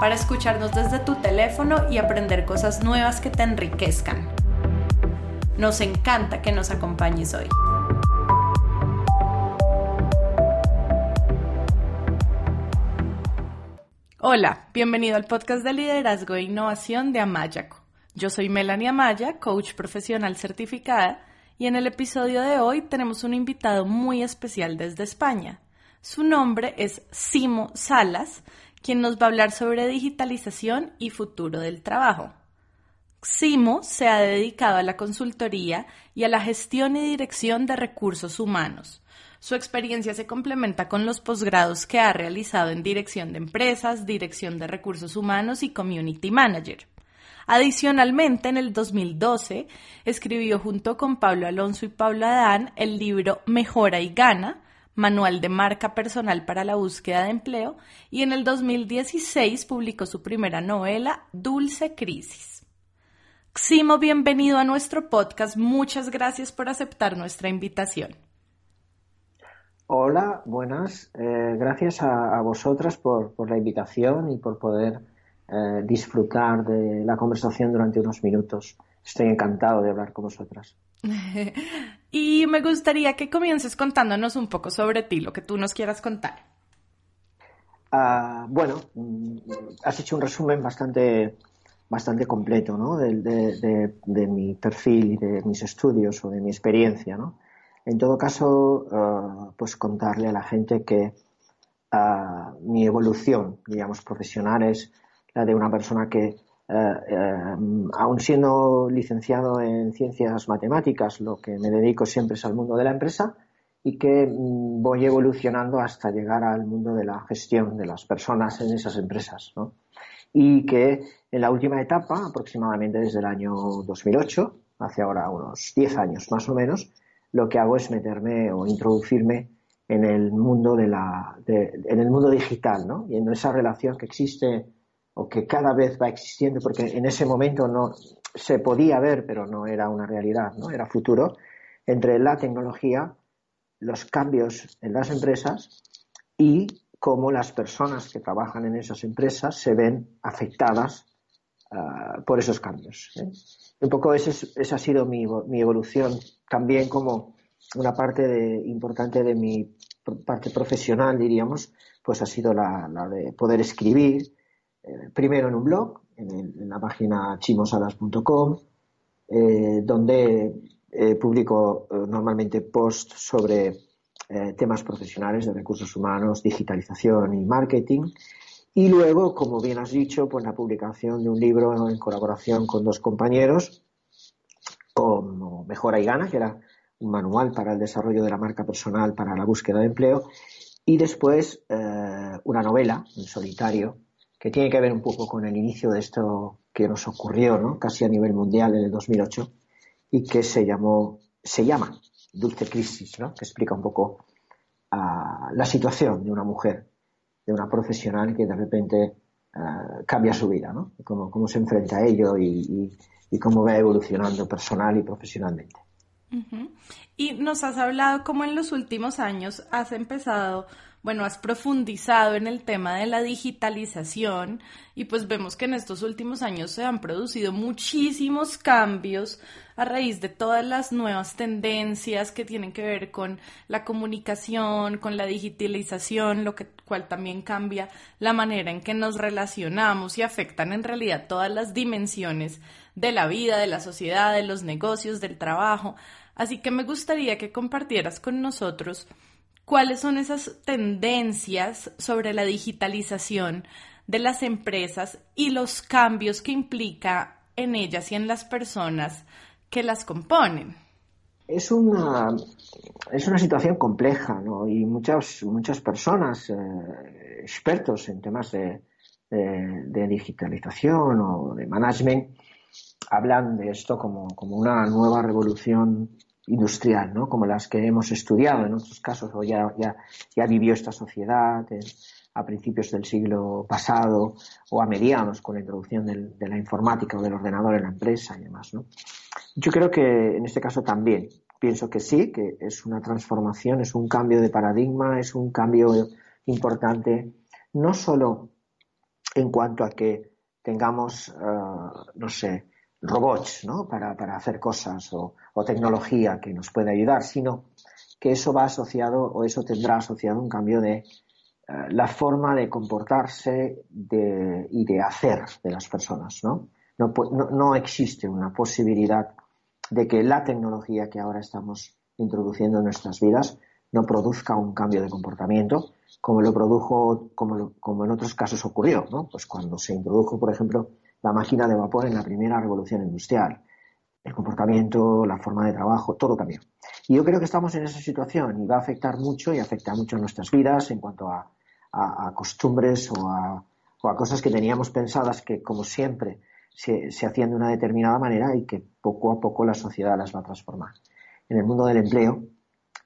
para escucharnos desde tu teléfono y aprender cosas nuevas que te enriquezcan. Nos encanta que nos acompañes hoy. Hola, bienvenido al podcast de liderazgo e innovación de Amayaco. Yo soy Melanie Amaya, coach profesional certificada, y en el episodio de hoy tenemos un invitado muy especial desde España. Su nombre es Simo Salas quien nos va a hablar sobre digitalización y futuro del trabajo. Simo se ha dedicado a la consultoría y a la gestión y dirección de recursos humanos. Su experiencia se complementa con los posgrados que ha realizado en dirección de empresas, dirección de recursos humanos y community manager. Adicionalmente, en el 2012, escribió junto con Pablo Alonso y Pablo Adán el libro Mejora y Gana, Manual de Marca Personal para la Búsqueda de Empleo, y en el 2016 publicó su primera novela, Dulce Crisis. Ximo, bienvenido a nuestro podcast. Muchas gracias por aceptar nuestra invitación. Hola, buenas. Eh, gracias a, vosotras por, la invitación y por poder eh, disfrutar de la conversación durante unos minutos. Estoy encantado de hablar con vosotras. y me gustaría que comiences contándonos un poco sobre ti, lo que tú nos quieras contar. Ah, bueno, mm, has hecho un resumen bastante, bastante completo ¿no? de, mi perfil y de mis estudios o de mi experiencia. ¿no? En todo caso, ah, pues contarle a la gente que ah, mi evolución, digamos, profesional es la de una persona que eh, eh, aún siendo licenciado en ciencias matemáticas, lo que me dedico siempre es al mundo de la empresa y que mm, voy evolucionando hasta llegar al mundo de la gestión de las personas en esas empresas. Y que en la última etapa, aproximadamente desde el año 2008, hace ahora unos 10 años más o menos, lo que hago es meterme o introducirme en el mundo de la, en el mundo digital, ¿no? Y en esa relación que existe o que cada vez va existiendo, porque en ese momento no se podía ver, pero no era una realidad, no era futuro, entre la tecnología, los cambios en las empresas y cómo las personas que trabajan en esas empresas se ven afectadas ah, por esos cambios. ¿eh? Un poco esa ha sido mi, evolución también como una parte importante de mi parte profesional, diríamos, pues ha sido la de poder escribir, eh, primero en un blog, en, la página chimosalas.com, eh, donde eh, publico normalmente posts sobre temas profesionales de recursos humanos, digitalización y marketing. Y luego, como bien has dicho, pues la publicación de un libro en colaboración con dos compañeros, como Mejora y Gana, que era un manual para el desarrollo de la marca personal para la búsqueda de empleo, y después una novela en solitario que tiene que ver un poco con el inicio de esto que nos ocurrió, ¿no? Casi a nivel mundial en el 2008 y que se llamó, se llama Dulce Crisis, ¿no? Que explica un poco ah, la situación de una mujer, de una profesional que de repente ah, cambia su vida, ¿no? Cómo, cómo, se enfrenta a ello y, cómo va evolucionando personal y profesionalmente. Y nos has hablado cómo en los últimos años has empezado bueno, has profundizado en el tema de la digitalización y pues vemos que en estos últimos años se han producido muchísimos cambios a raíz de todas las nuevas tendencias que tienen que ver con la comunicación, con la digitalización, lo que cual también cambia la manera en que nos relacionamos y afectan en realidad todas las dimensiones de la vida, de la sociedad, de los negocios, del trabajo. Así que me gustaría que compartieras con nosotros cuáles son esas tendencias sobre la digitalización de las empresas y los cambios que implica en ellas y en las personas que las componen. Es una, es una situación compleja ¿no? y muchas, muchas personas, eh, expertos en temas de, de digitalización o de management hablan de esto como, como una nueva revolución industrial, ¿no? como las que hemos estudiado en otros casos, o ya, ya, ya vivió esta sociedad a principios del siglo pasado o a mediados con la introducción de la informática o del ordenador en la empresa y demás. ¿no? Yo creo que en este caso también pienso que sí, que es una transformación, es un cambio de paradigma, es un cambio importante, no solo en cuanto a que tengamos, uh, no sé, robots ¿no? para, para hacer cosas o, tecnología que nos puede ayudar, sino que eso va asociado o eso tendrá asociado un cambio de uh, la forma de comportarse de, y de hacer de las personas. ¿no? No, no, no existe una posibilidad de que la tecnología que ahora estamos introduciendo en nuestras vidas no produzca un cambio de comportamiento como lo produjo, como, lo, como en otros casos ocurrió, ¿no? Pues cuando se introdujo, por ejemplo, la máquina de vapor en la primera revolución industrial. El comportamiento, la forma de trabajo, todo cambió. Y yo creo que estamos en esa situación y va a afectar mucho y afecta mucho nuestras vidas en cuanto a, a, a costumbres o a, o a, cosas que teníamos pensadas que, como siempre, se, se hacían de una determinada manera y que poco a poco la sociedad las va a transformar. En el mundo del empleo,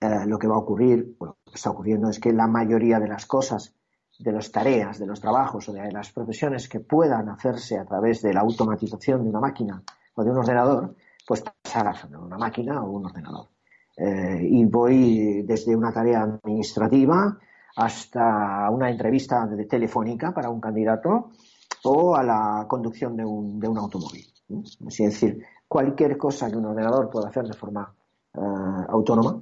eh, lo que va a ocurrir, bueno, lo que está ocurriendo es que la mayoría de las cosas, de las tareas, de los trabajos o de las profesiones que puedan hacerse a través de la automatización de una máquina o de un ordenador, pues pasará a una máquina o un ordenador. Eh, y voy desde una tarea administrativa hasta una entrevista telefónica para un candidato o a la conducción de un, de un automóvil. Es decir, cualquier cosa que un ordenador pueda hacer de forma eh, autónoma,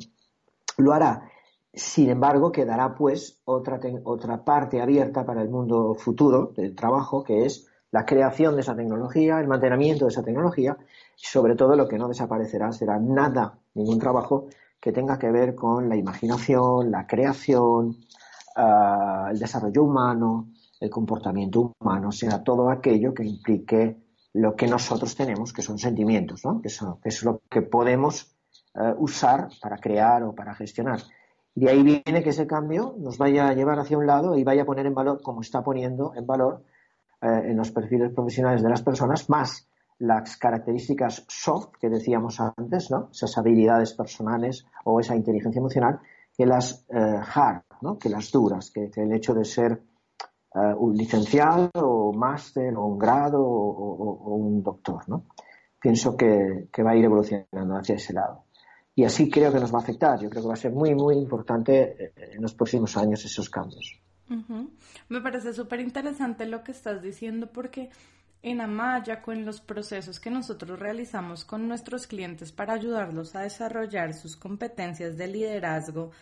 lo hará. Sin embargo, quedará pues otra, otra parte abierta para el mundo futuro del trabajo, que es la creación de esa tecnología, el mantenimiento de esa tecnología, y sobre todo lo que no desaparecerá será nada, ningún trabajo que tenga que ver con la imaginación, la creación, uh, el desarrollo humano, el comportamiento humano, o sea, todo aquello que implique lo que nosotros tenemos, que son sentimientos, ¿no? que, es lo que podemos uh, usar para crear o para gestionar. De ahí viene que ese cambio nos vaya a llevar hacia un lado y vaya a poner en valor, como está poniendo en valor uh, en los perfiles profesionales de las personas, más las características soft que decíamos antes, ¿no? esas habilidades personales o esa inteligencia emocional, que las uh, hard, ¿no? que las duras, que, el hecho de ser un licenciado o máster o un grado o, un doctor. ¿no? Pienso que va a ir evolucionando hacia ese lado. Y así creo que nos va a afectar. Yo creo que va a ser muy, muy importante eh, en los próximos años esos cambios. Me parece súper interesante lo que estás diciendo porque en Amaya, con los procesos que nosotros realizamos con nuestros clientes para ayudarlos a desarrollar sus competencias de liderazgo,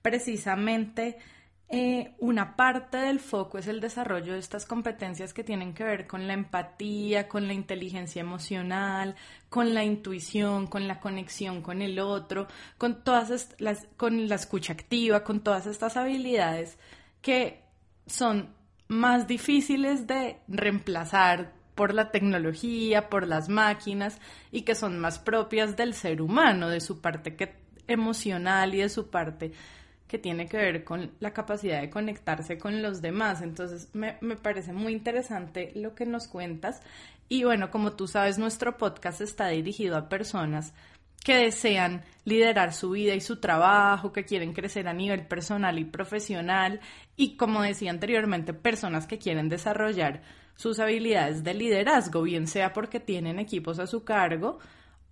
precisamente eh, una parte del foco es el desarrollo de estas competencias que tienen que ver con la empatía, con la inteligencia emocional, con la intuición, con la conexión con el otro, con todas las, con la escucha activa, con todas estas habilidades que son más difíciles de reemplazar por la tecnología, por las máquinas y que son más propias del ser humano, de su parte que, emocional y de su parte que tiene que ver con la capacidad de conectarse con los demás. Entonces me, me, parece muy interesante lo que nos cuentas. Y bueno, como tú sabes, nuestro podcast está dirigido a personas que desean liderar su vida y su trabajo, que quieren crecer a nivel personal y profesional y, como decía anteriormente, personas que quieren desarrollar sus habilidades de liderazgo, bien sea porque tienen equipos a su cargo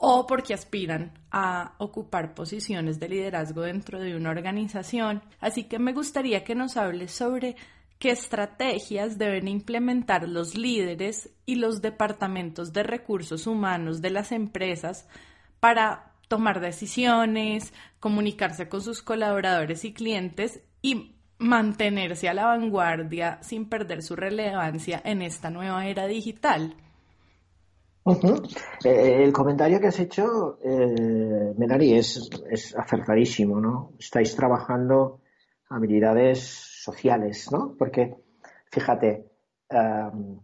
o porque aspiran a ocupar posiciones de liderazgo dentro de una organización. Así que me gustaría que nos hables sobre qué estrategias deben implementar los líderes y los departamentos de recursos humanos de las empresas para tomar decisiones, comunicarse con sus colaboradores y clientes y mantenerse a la vanguardia sin perder su relevancia en esta nueva era digital. Eh, el comentario que has hecho, eh, Melanie, es, acertadísimo, ¿no? Estáis trabajando habilidades sociales, ¿no? Porque, fíjate, um,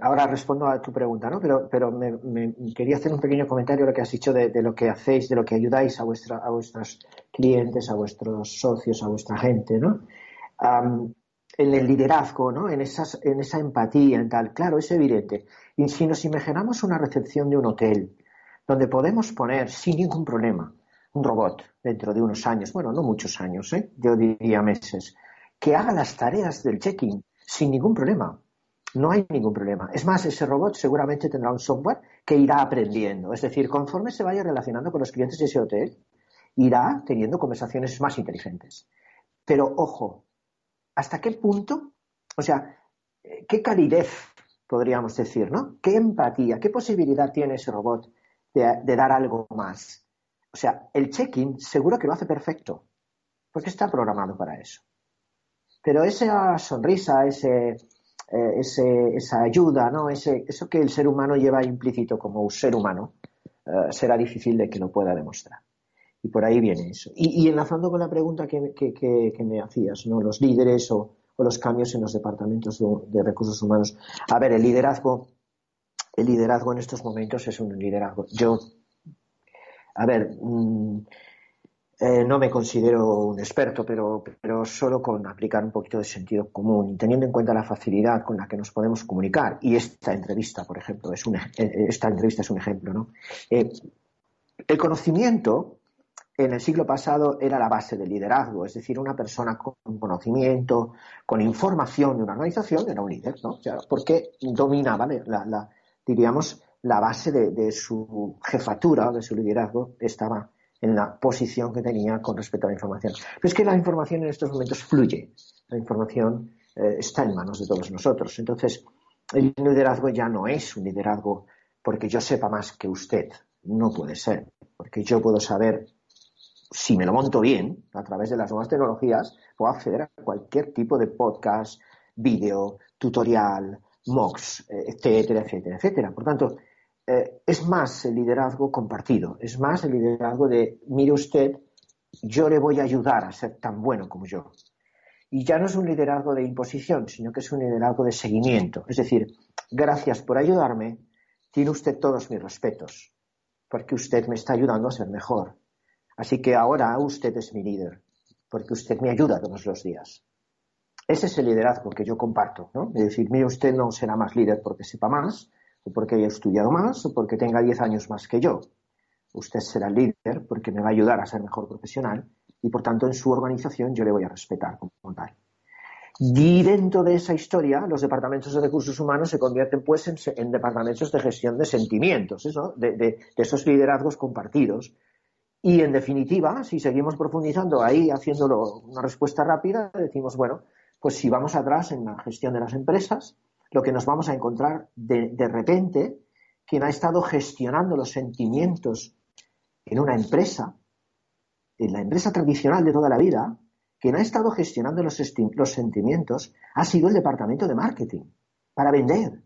ahora respondo a tu pregunta, ¿no? Pero, pero me, quería hacer un pequeño comentario lo que has dicho de, lo que hacéis, de lo que ayudáis a, vuestra, a vuestros clientes, a vuestros socios, a vuestra gente, ¿no? En el liderazgo, ¿no? en, esas, en esa empatía, en tal. Claro, es evidente. Y si nos imaginamos una recepción de un hotel, donde podemos poner sin ningún problema un robot dentro de unos años, bueno, no muchos años, ¿eh? yo diría meses, que haga las tareas del check-in sin ningún problema. No hay ningún problema. Es más, ese robot seguramente tendrá un software que irá aprendiendo. Es decir, conforme se vaya relacionando con los clientes de ese hotel, irá teniendo conversaciones más inteligentes. Pero ojo, ¿hasta qué punto? O sea, ¿qué calidez podríamos decir, ¿no? ¿Qué empatía, qué posibilidad tiene ese robot de, dar algo más? O sea, el check-in seguro que lo hace perfecto, porque está programado para eso. Pero esa sonrisa, ese, eh, esa ayuda, ¿no? Ese, eso que el ser humano lleva implícito como ser humano, eh, será difícil de que lo pueda demostrar. Y por ahí viene eso. Y, enlazando con la pregunta que, me hacías, ¿no? Los líderes o, los cambios en los departamentos de, recursos humanos. A ver, el liderazgo, el liderazgo en estos momentos es un liderazgo. Yo, a ver, mm, eh, no me considero un experto, pero, pero solo con aplicar un poquito de sentido común y teniendo en cuenta la facilidad con la que nos podemos comunicar. Y esta entrevista, por ejemplo, es un, esta entrevista es un ejemplo, ¿no? Eh, el conocimiento en el siglo pasado era la base del liderazgo, es decir, una persona con conocimiento, con información de una organización era un líder, ¿no? porque dominaba la, diríamos, la base de, su jefatura, de su liderazgo, estaba en la posición que tenía con respecto a la información. Pero es que la información en estos momentos fluye, la información eh, está en manos de todos nosotros. Entonces, el liderazgo ya no es un liderazgo porque yo sepa más que usted, no puede ser, porque yo puedo saber si me lo monto bien, a través de las nuevas tecnologías, puedo acceder a cualquier tipo de podcast, vídeo, tutorial, MOOCs, eh, etcétera, etcétera, etcétera. Por tanto, eh, es más el liderazgo compartido, es más el liderazgo de, mire usted, yo le voy a ayudar a ser tan bueno como yo. Y ya no es un liderazgo de imposición, sino que es un liderazgo de seguimiento. Es decir, gracias por ayudarme, tiene usted todos mis respetos, porque usted me está ayudando a ser mejor Así que ahora usted es mi líder, porque usted me ayuda todos los días. Ese es el liderazgo que yo comparto, ¿no? Es decir, mire, usted no será más líder porque sepa más, o porque haya estudiado más, o porque tenga 10 años más que yo. Usted será líder porque me va a ayudar a ser mejor profesional y, por tanto, en su organización yo le voy a respetar como tal. Y dentro de esa historia, los departamentos de recursos humanos se convierten pues en, departamentos de gestión de sentimientos, de, esos liderazgos compartidos, y en definitiva, si seguimos profundizando ahí, haciéndolo una respuesta rápida, decimos, bueno, pues si vamos atrás en la gestión de las empresas, lo que nos vamos a encontrar de, de repente, quien ha estado gestionando los sentimientos en una empresa, en la empresa tradicional de toda la vida, quien ha estado gestionando los, los sentimientos ha sido el departamento de marketing para vender.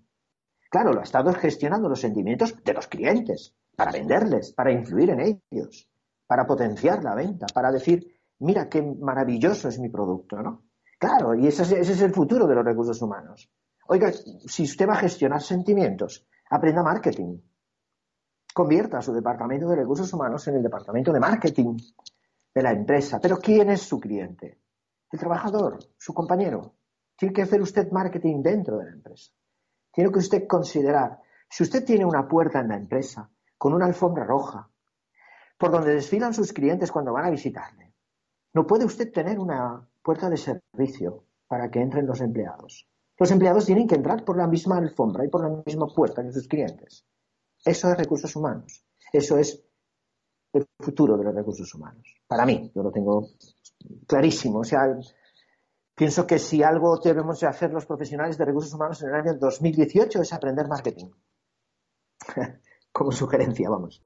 Claro, lo ha estado gestionando los sentimientos de los clientes, para venderles, para influir en ellos para potenciar la venta, para decir, mira qué maravilloso es mi producto, ¿no? Claro, y ese es, el futuro de los recursos humanos. Oiga, si usted va a gestionar sentimientos, aprenda marketing. Convierta su departamento de recursos humanos en el departamento de marketing de la empresa. Pero ¿quién es su cliente? El trabajador, su compañero. Tiene que hacer usted marketing dentro de la empresa. Tiene que usted considerar, si usted tiene una puerta en la empresa con una alfombra roja, por donde desfilan sus clientes cuando van a visitarle. No puede usted tener una puerta de servicio para que entren los empleados. Los empleados tienen que entrar por la misma alfombra y por la misma puerta que sus clientes. Eso es recursos humanos. Eso es el futuro de los recursos humanos. Para mí, yo lo tengo clarísimo. O sea, pienso que si algo debemos de hacer los profesionales de recursos humanos en el año 2018 es aprender marketing. Como sugerencia, vamos.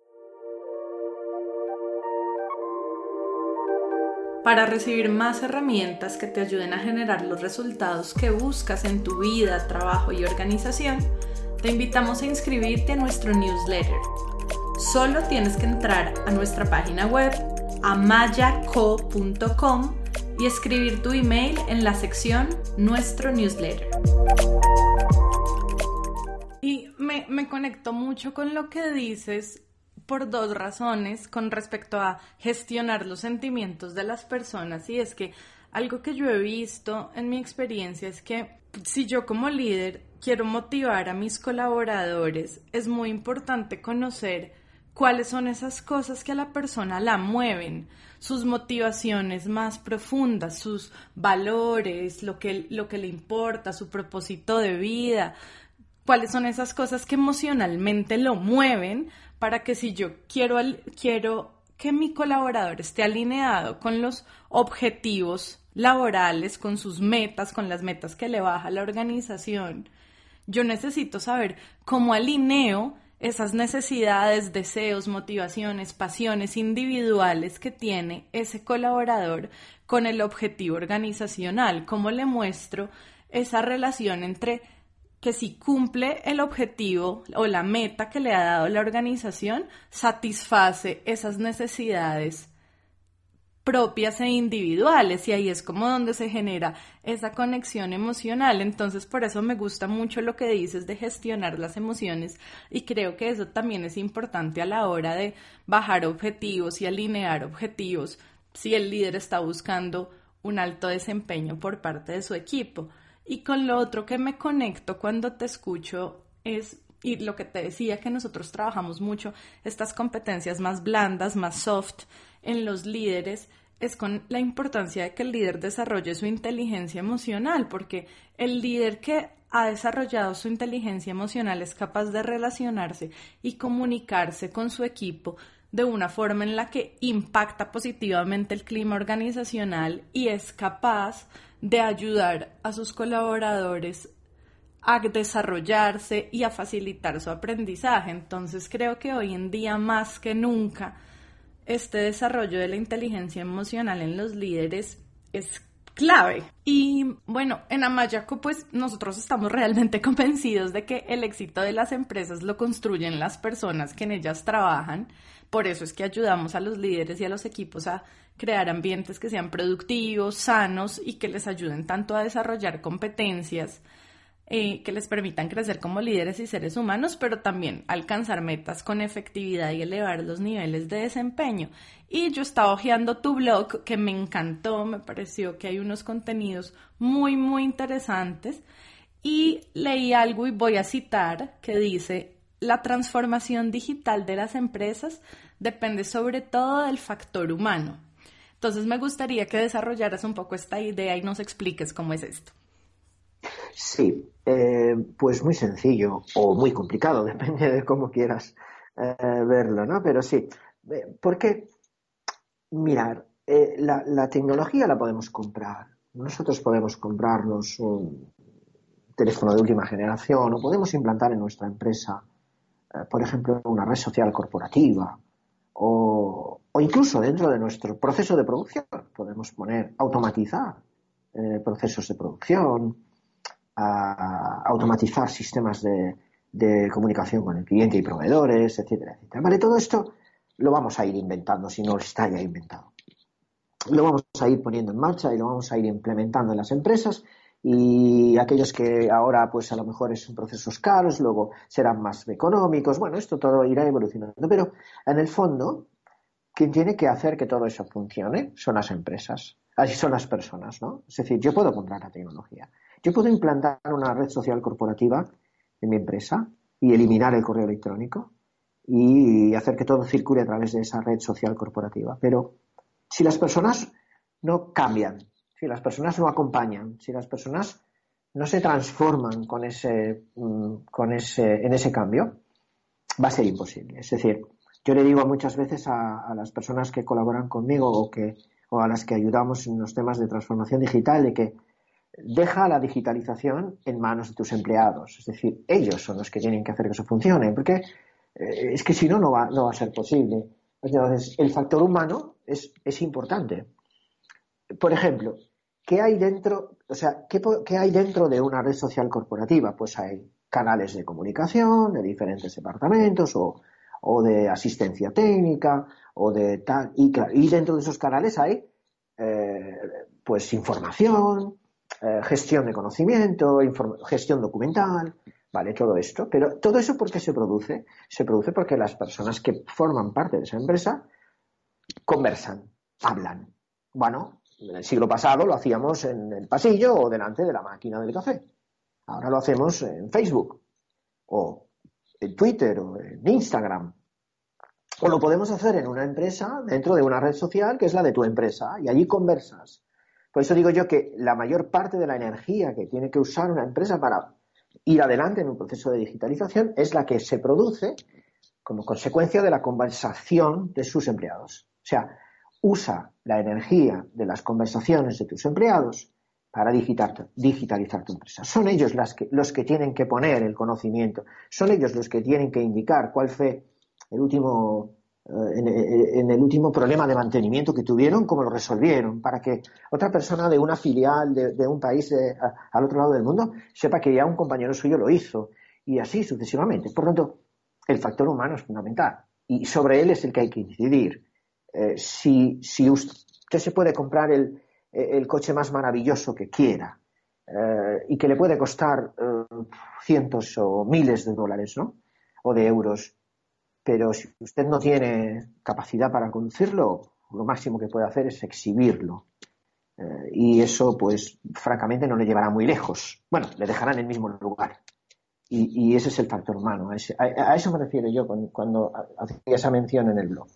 Para recibir más herramientas que te ayuden a generar los resultados que buscas en tu vida, trabajo y organización, te invitamos a inscribirte a nuestro newsletter. Solo tienes que entrar a nuestra página web amayaco.com y escribir tu email en la sección Nuestro newsletter. Y me, me conecto mucho con lo que dices por dos razones con respecto a gestionar los sentimientos de las personas. Y es que algo que yo he visto en mi experiencia es que si yo como líder quiero motivar a mis colaboradores, es muy importante conocer cuáles son esas cosas que a la persona la mueven, sus motivaciones más profundas, sus valores, lo que, lo que le importa, su propósito de vida, cuáles son esas cosas que emocionalmente lo mueven para que si yo quiero, quiero que mi colaborador esté alineado con los objetivos laborales, con sus metas, con las metas que le baja la organización, yo necesito saber cómo alineo esas necesidades, deseos, motivaciones, pasiones individuales que tiene ese colaborador con el objetivo organizacional, cómo le muestro esa relación entre que si cumple el objetivo o la meta que le ha dado la organización, satisface esas necesidades propias e individuales y ahí es como donde se genera esa conexión emocional. Entonces por eso me gusta mucho lo que dices de gestionar las emociones y creo que eso también es importante a la hora de bajar objetivos y alinear objetivos si el líder está buscando un alto desempeño por parte de su equipo. Y con lo otro que me conecto cuando te escucho es, y lo que te decía, que nosotros trabajamos mucho estas competencias más blandas, más soft en los líderes, es con la importancia de que el líder desarrolle su inteligencia emocional, porque el líder que ha desarrollado su inteligencia emocional es capaz de relacionarse y comunicarse con su equipo de una forma en la que impacta positivamente el clima organizacional y es capaz ayudar a sus colaboradores a desarrollarse y a facilitar su aprendizaje. Entonces creo que hoy en día más que nunca este desarrollo de la inteligencia emocional en los líderes es clave. Y bueno, en Amayaco pues nosotros estamos realmente convencidos de que el éxito de las empresas lo construyen las personas que en ellas trabajan. Por eso es que ayudamos a los líderes y a los equipos a crear ambientes que sean productivos, sanos y que les ayuden tanto a desarrollar competencias eh, que les permitan crecer como líderes y seres humanos, pero también alcanzar metas con efectividad y elevar los niveles de desempeño. Y yo estaba hojeando tu blog, que me encantó, me pareció que hay unos contenidos muy, muy interesantes. Y leí algo y voy a citar que dice, la transformación digital de las empresas depende sobre todo del factor humano. Entonces me gustaría que desarrollaras un poco esta idea y nos expliques cómo es esto. Sí, eh, pues muy sencillo o muy complicado, depende de cómo quieras eh, verlo, ¿no? Pero sí, eh, porque, mirar, la, la, tecnología la podemos comprar. Nosotros podemos comprarnos un teléfono de última generación o podemos implantar en nuestra empresa, por ejemplo, una red social corporativa o, o, incluso dentro de nuestro proceso de producción podemos poner, automatizar procesos de producción, automatizar sistemas de, comunicación con el cliente y proveedores, etcétera, etcétera. Vale, todo esto lo vamos a ir inventando si no está ya inventado. Lo vamos a ir poniendo en marcha y lo vamos a ir implementando en las empresas y aquellos que ahora pues a lo mejor son procesos caros, luego serán más económicos. Bueno, esto todo irá evolucionando, pero en el fondo quien tiene que hacer que todo eso funcione son las empresas, así son las personas, ¿no? Es decir, yo puedo comprar la tecnología, yo puedo implantar una red social corporativa en mi empresa y eliminar el correo electrónico y hacer que todo circule a través de esa red social corporativa. Pero si las personas no cambian, si las personas no acompañan, si las personas no se transforman con ese, mm, con ese, en ese cambio, va a ser imposible. Es decir, yo le digo muchas veces a, a las personas que colaboran conmigo o, que, o a las que ayudamos en los temas de transformación digital de que deja la digitalización en manos de tus empleados. Es decir, ellos son los que tienen que hacer que eso funcione, porque eh, es que si no, no va, no va a ser posible. Entonces, el factor humano es, es importante. Por ejemplo, ¿qué hay dentro, o sea, ¿qué, ¿qué, hay dentro de una red social corporativa? Pues hay canales de comunicación de diferentes departamentos o, o de asistencia técnica o de tal. Y, dentro de esos canales hay eh, pues información, eh, gestión de conocimiento, gestión documental, ¿vale? Todo esto. Pero todo eso, ¿por qué se produce? Se produce porque las personas que forman parte de esa empresa conversan, hablan. Bueno, en el siglo pasado lo hacíamos en el pasillo o delante de la máquina del café. Ahora lo hacemos en Facebook o en Twitter o en Instagram. O lo podemos hacer en una empresa dentro de una red social que es la de tu empresa y allí conversas. Por eso digo yo que la mayor parte de la energía que tiene que usar una empresa para ir adelante en un proceso de digitalización es la que se produce como consecuencia de la conversación de sus empleados. O sea, usa la energía de las conversaciones de tus empleados para digitalizar tu empresa. Son ellos los que tienen que poner el conocimiento, son ellos los que tienen que indicar cuál fue el último, eh, en, el último problema de mantenimiento que tuvieron, cómo lo resolvieron, para que otra persona de una filial de, un país al otro lado del mundo sepa que ya un compañero suyo lo hizo, y así sucesivamente. Por tanto, el factor humano es fundamental, y sobre él es el que hay que incidir. Eh, si, si usted se puede comprar el, eh, el coche más maravilloso que quiera eh, y que le puede costar eh, cientos o miles de dólares, ¿no? O de euros. Pero si usted no tiene capacidad para conducirlo, lo máximo que puede hacer es exhibirlo. y eso, pues, francamente, no le llevará muy lejos. Bueno, le dejará en el mismo lugar. Y, ese es el factor humano. A, eso me refiero yo cuando hacía esa mención en el blog.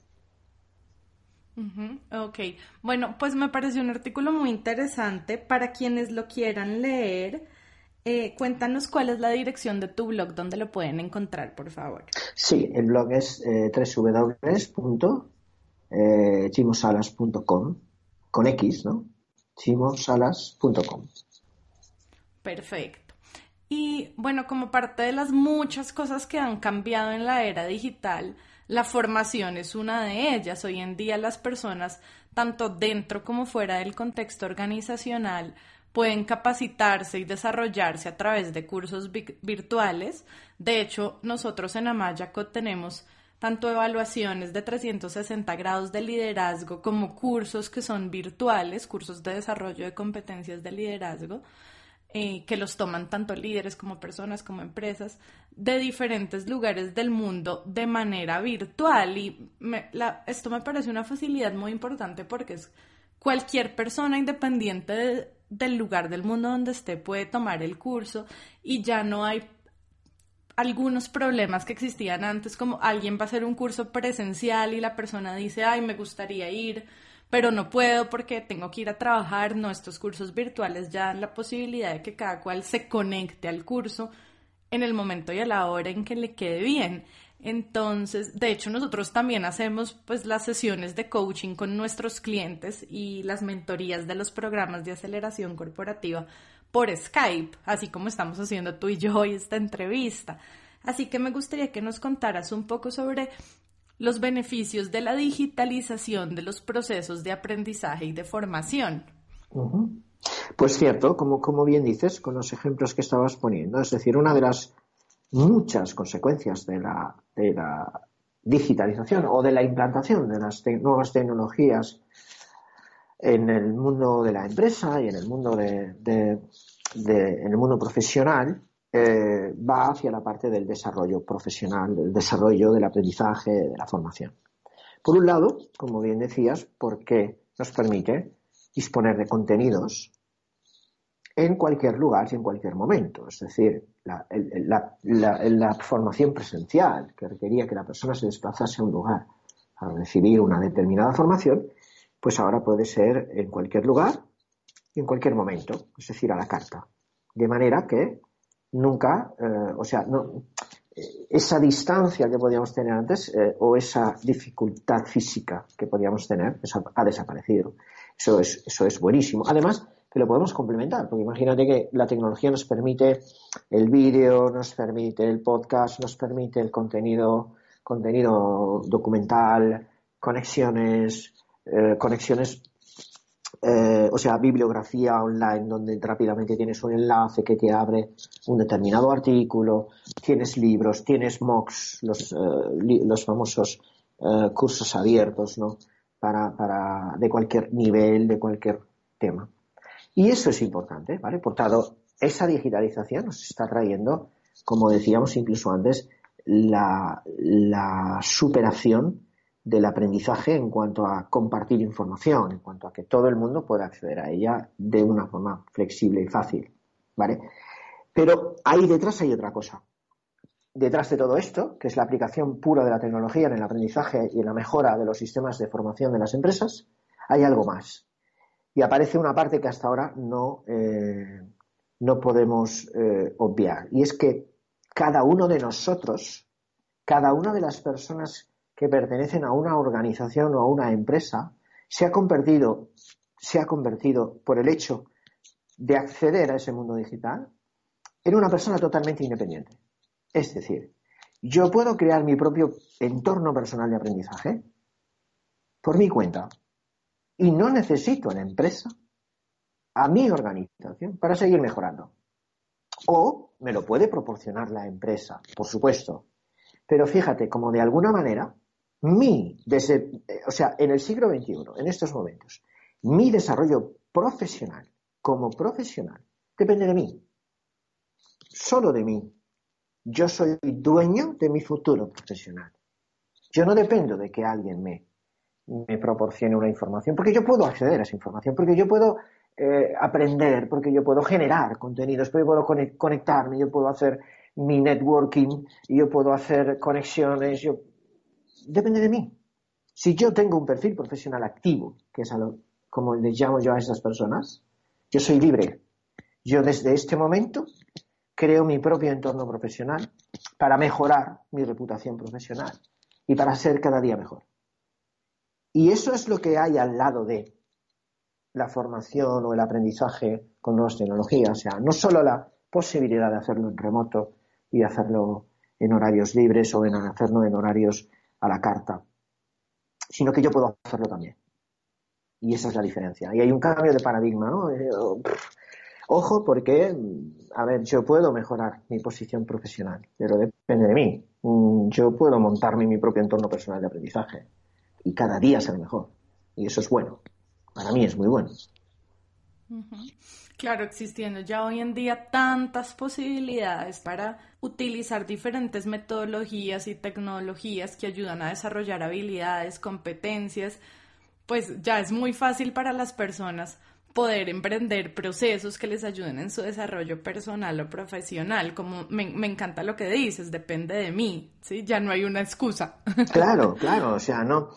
Ok, bueno, pues me pareció un artículo muy interesante para quienes lo quieran leer. Eh, cuéntanos cuál es la dirección de tu blog, donde lo pueden encontrar, por favor. Sí, el blog es eh, www.chimosalas.com, con X, ¿no? chimosalas.com. Perfecto. Y bueno, como parte de las muchas cosas que han cambiado en la era digital, la formación es una de ellas. Hoy en día las personas, tanto dentro como fuera del contexto organizacional, pueden capacitarse y desarrollarse a través de cursos virtuales. De hecho, nosotros en Amayaco tenemos tanto evaluaciones de 360 grados de liderazgo como cursos que son virtuales, cursos de desarrollo de competencias de liderazgo, eh, que los toman tanto líderes como personas como empresas de diferentes lugares del mundo de manera virtual. Y esto me parece una facilidad muy importante porque es cualquier persona independiente del lugar del mundo donde esté puede tomar el curso y ya no hay algunos problemas que existían antes como alguien va a hacer un curso presencial y la persona dice ay me gustaría ir pero no puedo porque tengo que ir a trabajar, no, estos cursos virtuales ya dan la posibilidad de que cada cual se conecte al curso en el momento y a la hora en que le quede bien. Entonces, de hecho, nosotros también hacemos pues las sesiones de coaching con nuestros clientes y las mentorías de los programas de aceleración corporativa por Skype, así como estamos haciendo tú y yo hoy esta entrevista. Así que me gustaría que nos contaras un poco sobre los beneficios de la digitalización de los procesos de aprendizaje y de formación. Pues cierto, como, como bien dices, con los ejemplos que estabas poniendo, es decir, una de las muchas consecuencias de la, de la digitalización o de la implantación de las nuevas tecnologías en el mundo de la empresa y en el mundo de, de, en el mundo profesional eh, va hacia la parte del desarrollo profesional, del desarrollo del aprendizaje, de la formación. Por un lado, como bien decías, porque nos permite disponer de contenidos en cualquier lugar y en cualquier momento. Es decir, la, la, formación presencial, que requería que la persona se desplazase a un lugar para recibir una determinada formación, pues ahora puede ser en cualquier lugar y en cualquier momento, es decir, a la carta. De manera que nunca, eh, o sea, no, esa distancia que podíamos tener antes eh, o esa dificultad física que podíamos tener, eso ha desaparecido. Eso es, eso es buenísimo. Además, que lo podemos complementar, porque imagínate que la tecnología nos permite el vídeo, nos permite el podcast, nos permite el contenido, contenido documental, conexiones, eh, conexiones eh, o sea, bibliografía online donde rápidamente tienes un enlace que te abre un determinado artículo, tienes libros, tienes MOOCs, los, eh, los famosos eh, cursos abiertos, ¿no? Para, para, de cualquier nivel, de cualquier tema. Y eso es importante, ¿vale? Por tanto, esa digitalización nos está trayendo, como decíamos incluso antes, la, la superación del aprendizaje en cuanto a compartir información, en cuanto a que todo el mundo pueda acceder a ella de una forma flexible y fácil, ¿vale? Pero ahí detrás hay otra cosa. Detrás de todo esto, que es la aplicación pura de la tecnología en el aprendizaje y en la mejora de los sistemas de formación de las empresas, hay algo más. Y aparece una parte que hasta ahora no, eh, no podemos eh, obviar. Y es que cada uno de nosotros, cada una de las personas que pertenecen a una organización o a una empresa, se ha convertido, se ha convertido por el hecho de acceder a ese mundo digital en una persona totalmente independiente. Es decir, yo puedo crear mi propio entorno personal de aprendizaje por mi cuenta y no necesito a la empresa, a mi organización, para seguir mejorando. O me lo puede proporcionar la empresa, por supuesto. Pero fíjate, como de alguna manera, mi, desde, o sea, en el siglo XXI, en estos momentos, mi desarrollo profesional como profesional depende de mí solo de mí. Yo soy dueño de mi futuro profesional. Yo no dependo de que alguien me, me proporcione una información, porque yo puedo acceder a esa información, porque yo puedo eh, aprender, porque yo puedo generar contenidos, porque yo puedo conectarme, yo puedo hacer mi networking, yo puedo hacer conexiones, yo... depende de mí. Si yo tengo un perfil profesional activo, que es a lo, como les llamo yo a esas personas, yo soy libre. Yo desde este momento creo mi propio entorno profesional para mejorar mi reputación profesional y para ser cada día mejor. Y eso es lo que hay al lado de la formación o el aprendizaje con nuevas tecnologías. O sea, no solo la posibilidad de hacerlo en remoto y hacerlo en horarios libres o en hacerlo en horarios a la carta, sino que yo puedo hacerlo también. Y esa es la diferencia. Y hay un cambio de paradigma, ¿no? Eh, Ojo porque, a ver, yo puedo mejorar mi posición profesional, pero depende de mí. Mm, yo puedo montarme mi propio entorno personal de aprendizaje y cada día ser mejor. Y eso es bueno. Para mí es muy bueno. Claro, existiendo ya hoy en día tantas posibilidades para utilizar diferentes metodologías y tecnologías que ayudan a desarrollar habilidades, competencias, pues ya es muy fácil para las personas poder emprender procesos que les ayuden en su desarrollo personal o profesional. Como me, encanta lo que dices, depende de mí, ¿sí? Ya no hay una excusa. Claro, claro, o sea, no,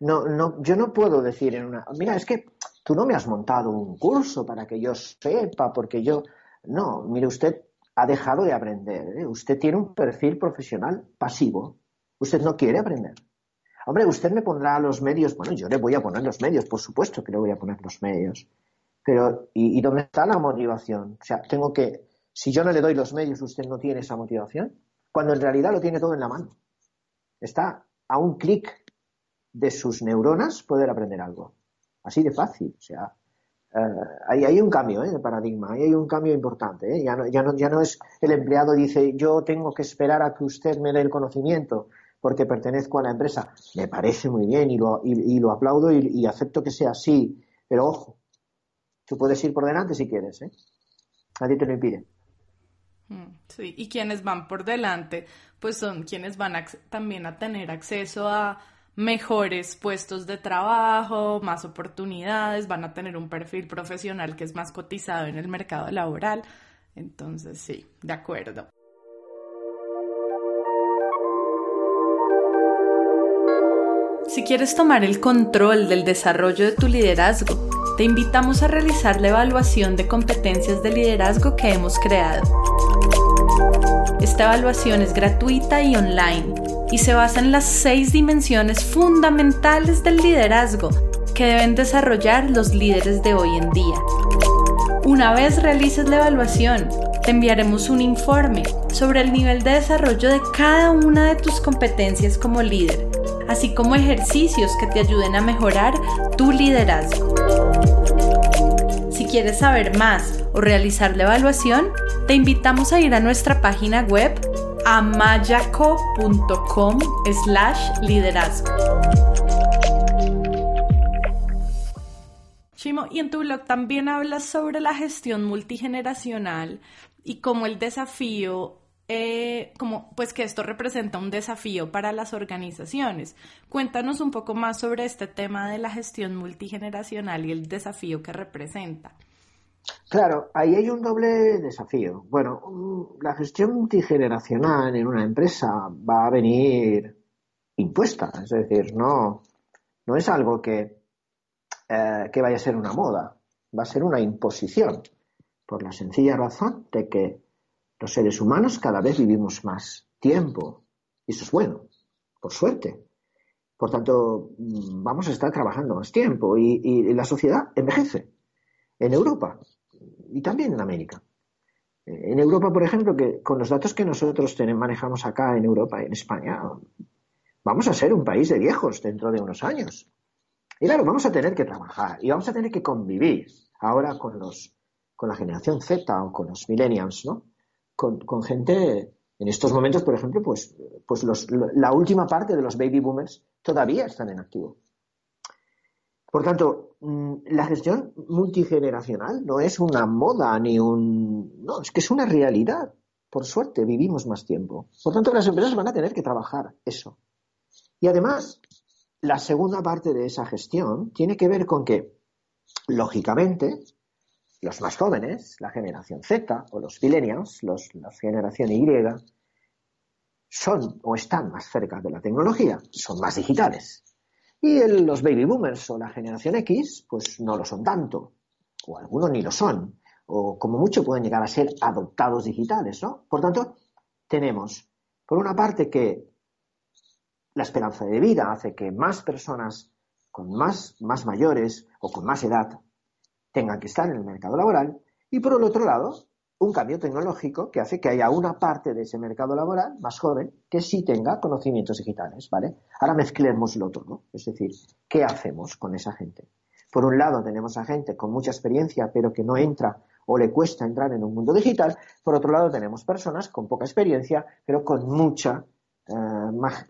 no, no, yo no puedo decir en una, mira, es que tú no me has montado un curso para que yo sepa, porque yo, no, mire, usted ha dejado de aprender, ¿eh? usted tiene un perfil profesional pasivo, usted no quiere aprender. Hombre, usted me pondrá los medios, bueno, yo le voy a poner los medios, por supuesto que le voy a poner los medios pero, ¿y, dónde está la motivación? O sea, tengo que, si yo no le doy los medios, usted no tiene esa motivación, cuando en realidad lo tiene todo en la mano. Está a un clic de sus neuronas poder aprender algo. Así de fácil. O sea, ahí hay un cambio ¿eh? de paradigma, ahí hay un cambio importante. ¿eh? Ya, no, ya, no, ya no es el empleado dice, yo tengo que esperar a que usted me dé el conocimiento porque pertenezco a la empresa. Me parece muy bien y lo, aplaudo y, y acepto que sea así. Pero ojo, Tú puedes ir por delante si quieres, ¿eh? Nadie te lo impide. Mm, sí, y quienes van por delante, pues son quienes van también a tener acceso a mejores puestos de trabajo, más oportunidades, van a tener un perfil profesional que es más cotizado en el mercado laboral. Entonces, sí, de acuerdo. Si quieres tomar el control del desarrollo de tu liderazgo, te invitamos a realizar la evaluación de competencias de liderazgo que hemos creado. Esta evaluación es gratuita y online y se basa en las seis dimensiones fundamentales del liderazgo que deben desarrollar los líderes de hoy en día. Una vez realices la evaluación, te enviaremos un informe sobre el nivel de desarrollo de cada una de tus competencias como líder así como ejercicios que te ayuden a mejorar tu liderazgo. Si quieres saber más o realizar la evaluación, te invitamos a ir a nuestra página web amayaco.com slash liderazgo. Chimo, y en tu blog también hablas sobre la gestión multigeneracional y cómo el desafío eh, como pues que esto representa un desafío para las organizaciones. Cuéntanos un poco más sobre este tema de la gestión multigeneracional y el desafío que representa. Claro, ahí hay un doble desafío. Bueno, la gestión multigeneracional en una empresa va a venir impuesta, es decir, no, no es algo que, eh, que vaya a ser una moda, va a ser una imposición, por la sencilla razón de que los seres humanos cada vez vivimos más tiempo. Y eso es bueno, por suerte. Por tanto, vamos a estar trabajando más tiempo y, la sociedad envejece. En Europa y también en América. Eh, en Europa, por ejemplo, que con los datos que nosotros tenemos, manejamos acá en Europa en España, vamos a ser un país de viejos dentro de unos años. Y claro, vamos a tener que trabajar y vamos a tener que convivir ahora con los con la generación Z o con los millennials, ¿no? con, gente, en estos momentos, por ejemplo, pues, pues la última parte de los baby boomers todavía están en activo. Por tanto, mm, la gestión multigeneracional no es una moda ni un... No, es que es una realidad. Por suerte, vivimos más tiempo. Por tanto, las empresas van a tener que trabajar eso. Y además, la segunda parte de esa gestión tiene que ver con que, lógicamente, los más jóvenes, la generación Z o los millennials, los, la generación Y, son o están más cerca de la tecnología, son más digitales. Y los baby boomers o la generación X, pues no lo son tanto, o algunos ni lo son, o como mucho pueden llegar a ser adoptados digitales, ¿no? Por tanto, tenemos, por una parte, que la esperanza de vida hace que más personas con más, más mayores o con más edad tengan que estar en el mercado laboral. Y por el otro lado un cambio tecnológico que hace que haya una parte de ese mercado laboral más joven que sí tenga conocimientos digitales, ¿vale? Ahora mezclemos lo otro, ¿no? Es decir, ¿qué hacemos con esa gente? Por un lado tenemos a gente con mucha experiencia pero que no entra o le cuesta entrar en un mundo digital, por otro lado tenemos personas con poca experiencia pero con mucha eh,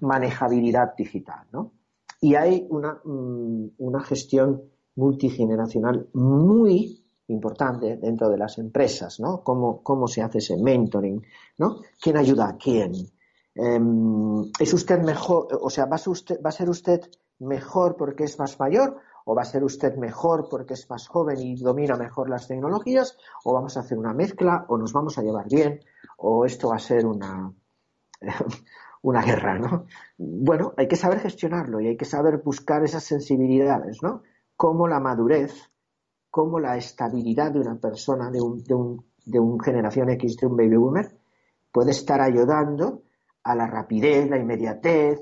manejabilidad digital, ¿no? Y hay una, mm, una gestión multigeneracional muy importante dentro de las empresas, ¿no? Cómo, cómo se hace ese mentoring, ¿no? ¿Quién ayuda a quién? Em, ¿Es usted mejor, o sea, ¿va a, ser usted, ¿va a ser usted mejor porque es más mayor o va a ser usted mejor porque es más joven y domina mejor las tecnologías o vamos a hacer una mezcla o nos vamos a llevar bien o esto va a ser una, una guerra, ¿no? Bueno, hay que saber gestionarlo y hay que saber buscar esas sensibilidades, ¿no? cómo la madurez, cómo la estabilidad de una persona, de un, de un, de un generación X, de un baby boomer, puede estar ayudando a la rapidez, la inmediatez,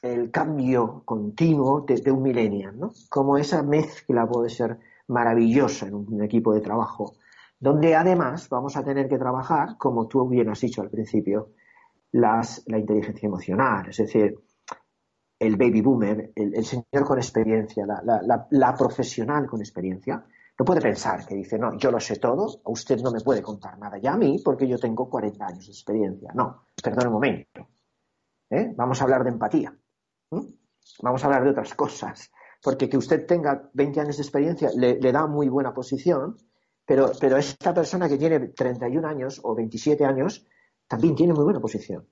el cambio continuo de, un millennial, ¿no? Cómo esa mezcla puede ser maravillosa en un, equipo de trabajo, donde además vamos a tener que trabajar, como tú bien has dicho al principio, la inteligencia emocional, es decir, el baby boomer, el, señor con experiencia, la, profesional con experiencia, no puede pensar que dice, no, yo lo sé todo, usted no me puede contar nada ya a mí porque yo tengo 40 años de experiencia. No, perdón un momento. ¿eh? Vamos a hablar de empatía. Vamos a hablar de otras cosas. Porque que usted tenga 20 años de experiencia le, da muy buena posición, pero, pero esta persona que tiene 31 años o 27 años también tiene muy buena posición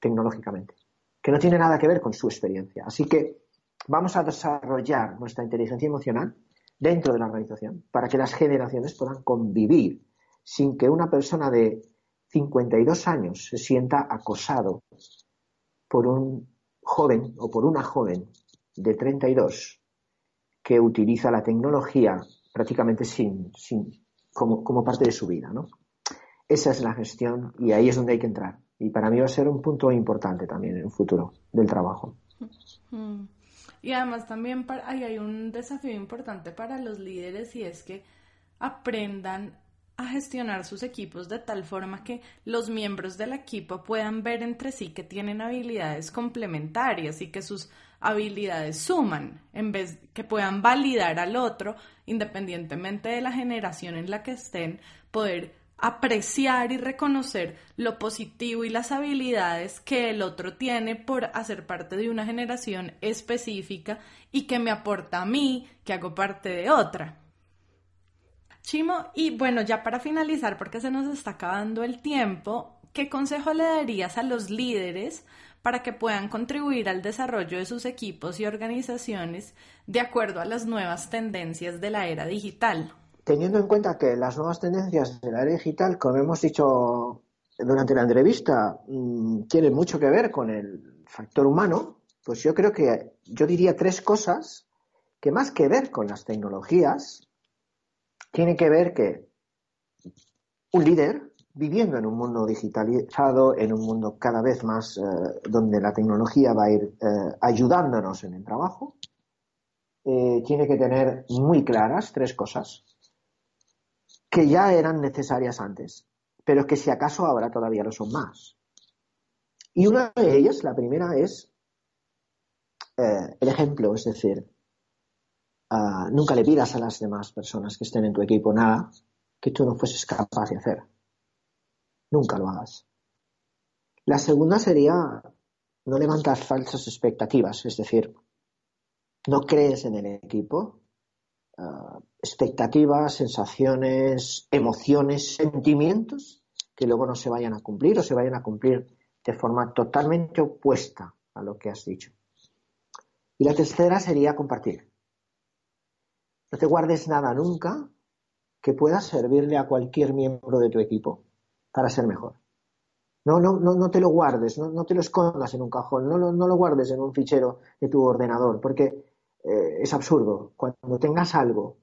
tecnológicamente que no tiene nada que ver con su experiencia. Así que vamos a desarrollar nuestra inteligencia emocional dentro de la organización para que las generaciones puedan convivir sin que una persona de 52 años se sienta acosado por un joven o por una joven de 32 que utiliza la tecnología prácticamente sin, como parte de su vida. ¿no? Esa es la gestión y ahí es donde hay que entrar y para mí va a ser un punto importante también en el futuro del trabajo. Mm. Y además también hay un desafío importante para los líderes y es que aprendan a gestionar sus equipos de tal forma que los miembros del equipo puedan ver entre sí que tienen habilidades complementarias y que sus habilidades suman, en vez que puedan validar al otro, independientemente de la generación en la que estén, poder apreciar y reconocer lo positivo y las habilidades que el otro tiene por hacer parte de una generación específica y que me aporta a mí, que hago parte de otra. Chimo, y bueno, ya para finalizar, porque se nos está acabando el tiempo, ¿qué consejo le darías a los líderes para que puedan contribuir al desarrollo de sus equipos y organizaciones de acuerdo a las nuevas tendencias de la era digital? Teniendo en cuenta que las nuevas tendencias de la era digital, como hemos dicho durante la entrevista, mm, tienen mucho que ver con el factor humano, pues yo creo que yo diría tres cosas que más que ver con las tecnologías, tiene que ver que un líder viviendo en un mundo digitalizado, en un mundo cada vez más eh, donde la tecnología va a ir eh, ayudándonos en el trabajo, eh, tiene que tener muy claras tres cosas que ya eran necesarias antes, pero que si acaso ahora todavía lo son más. Y una de ellas, la primera, es el ejemplo, es decir, ah, nunca le pidas a las demás personas que estén en tu equipo nada que tú no fueses capaz de hacer nunca lo hagas. La segunda sería no levantar falsas expectativas, es decir, no crees en el equipo, ah, expectativas, sensaciones, emociones, sentimientos que luego no se vayan a cumplir o se vayan a cumplir de forma totalmente opuesta a lo que has dicho. Y la tercera sería compartir. No te guardes nada nunca que pueda servirle a cualquier miembro de tu equipo para ser mejor. No, no, no, no te lo guardes, no, te lo escondas en un cajón, no lo, no lo guardes en un fichero de tu ordenador, porque eh, es absurdo. Cuando tengas algo,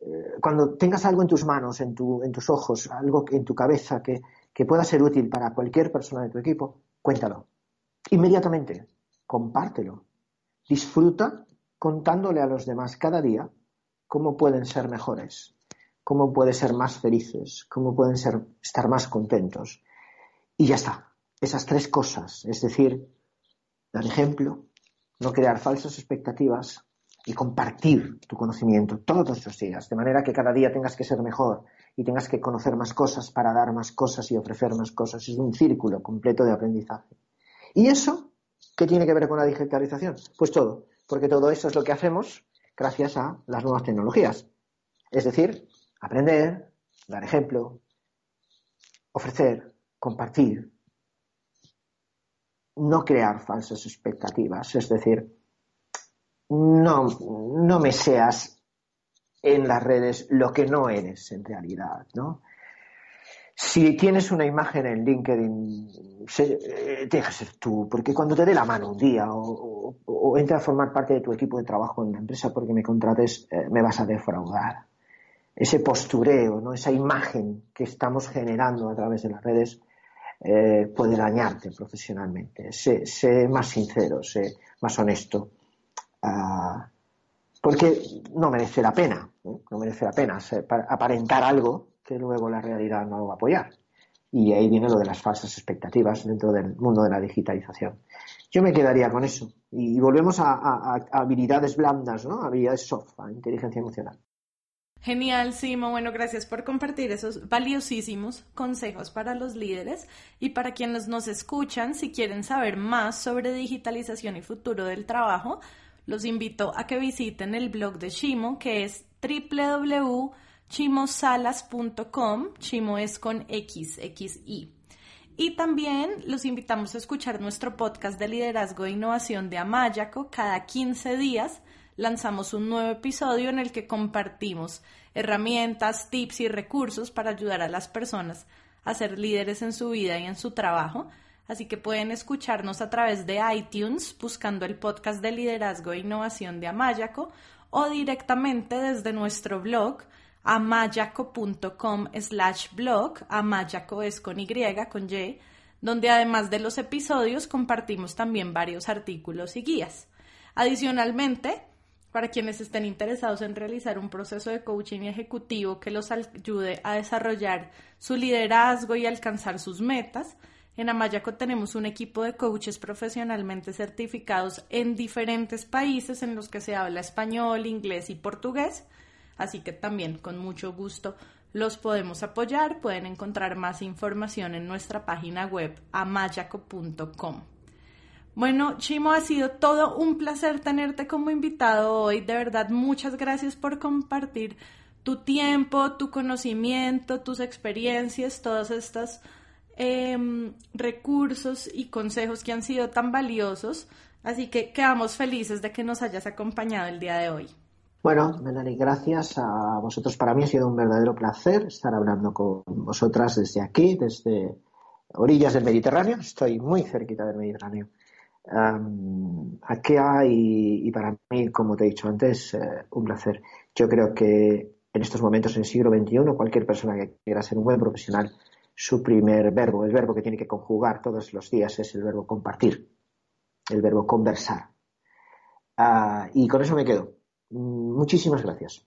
eh, cuando tengas algo en tus manos, en, tu, en tus ojos, algo en tu cabeza que, que pueda ser útil para cualquier persona de tu equipo, cuéntalo. Inmediatamente, compártelo. Disfruta contándole a los demás cada día cómo pueden ser mejores cómo pueden ser más felices, cómo pueden ser, estar más contentos. Y ya está. Esas tres cosas, es decir, dar ejemplo, no crear falsas expectativas y compartir tu conocimiento todos los días, de manera que cada día tengas que ser mejor y tengas que conocer más cosas para dar más cosas y ofrecer más cosas. Es un círculo completo de aprendizaje. ¿Y eso qué tiene que ver con la digitalización? Pues todo, porque todo eso es lo que hacemos gracias a las nuevas tecnologías. Es decir, aprender, dar ejemplo, ofrecer, compartir, no crear falsas expectativas, es decir, no, no me seas en las redes lo que no eres en realidad, ¿no? Si tienes una imagen en LinkedIn, eh, deja ser tú, porque cuando te dé la mano un día o, o, entra a formar parte de tu equipo de trabajo en la empresa porque me contrates, eh, me vas a defraudar ese postureo, ¿no? esa imagen que estamos generando a través de las redes eh, puede dañarte profesionalmente. Sé, más sincero, sé más honesto. Ah, porque no merece la pena, no, merece la pena aparentar algo que luego la realidad no lo va a apoyar. Y ahí viene lo de las falsas expectativas dentro del mundo de la digitalización. Yo me quedaría con eso. Y, volvemos a, a, habilidades blandas, ¿no? habilidades soft, a inteligencia emocional. Genial, Simo. Bueno, gracias por compartir esos valiosísimos consejos para los líderes y para quienes nos escuchan. Si quieren saber más sobre digitalización y futuro del trabajo, los invito a que visiten el blog de Shimo, que es www.chimosalas.com. Chimo es con X, X, Y. Y también los invitamos a escuchar nuestro podcast de liderazgo e innovación de Amayaco cada 15 días lanzamos un nuevo episodio en el que compartimos herramientas, tips y recursos para ayudar a las personas a ser líderes en su vida y en su trabajo. Así que pueden escucharnos a través de iTunes buscando el podcast de liderazgo e innovación de Amayaco o directamente desde nuestro blog amayaco.com slash blog, amayaco es con Y, con Y, donde además de los episodios compartimos también varios artículos y guías. Adicionalmente, para quienes estén interesados en realizar un proceso de coaching ejecutivo que los ayude a desarrollar su liderazgo y alcanzar sus metas. En Amayaco tenemos un equipo de coaches profesionalmente certificados en diferentes países en los que se habla español, inglés y portugués, así que también con mucho gusto los podemos apoyar. Pueden encontrar más información en nuestra página web amayaco.com. Bueno, Chimo, ha sido todo un placer tenerte como invitado hoy. De verdad, muchas gracias por compartir tu tiempo, tu conocimiento, tus experiencias, todas estas em, recursos y consejos que han sido tan valiosos. Así que quedamos felices de que nos hayas acompañado el día de hoy. Bueno, Melanie, gracias a vosotros. Para mí ha sido un verdadero placer estar hablando con vosotras desde aquí, desde orillas del Mediterráneo. Estoy muy cerquita del Mediterráneo. Aquí hay, y para mí, como te he dicho antes, eh, un placer. Yo creo que en estos momentos, en el siglo XXI, cualquier persona que quiera ser un buen profesional, su primer verbo, el verbo que tiene que conjugar todos los días es el verbo compartir, el verbo conversar. Ah, y con eso me quedo. Muchísimas gracias.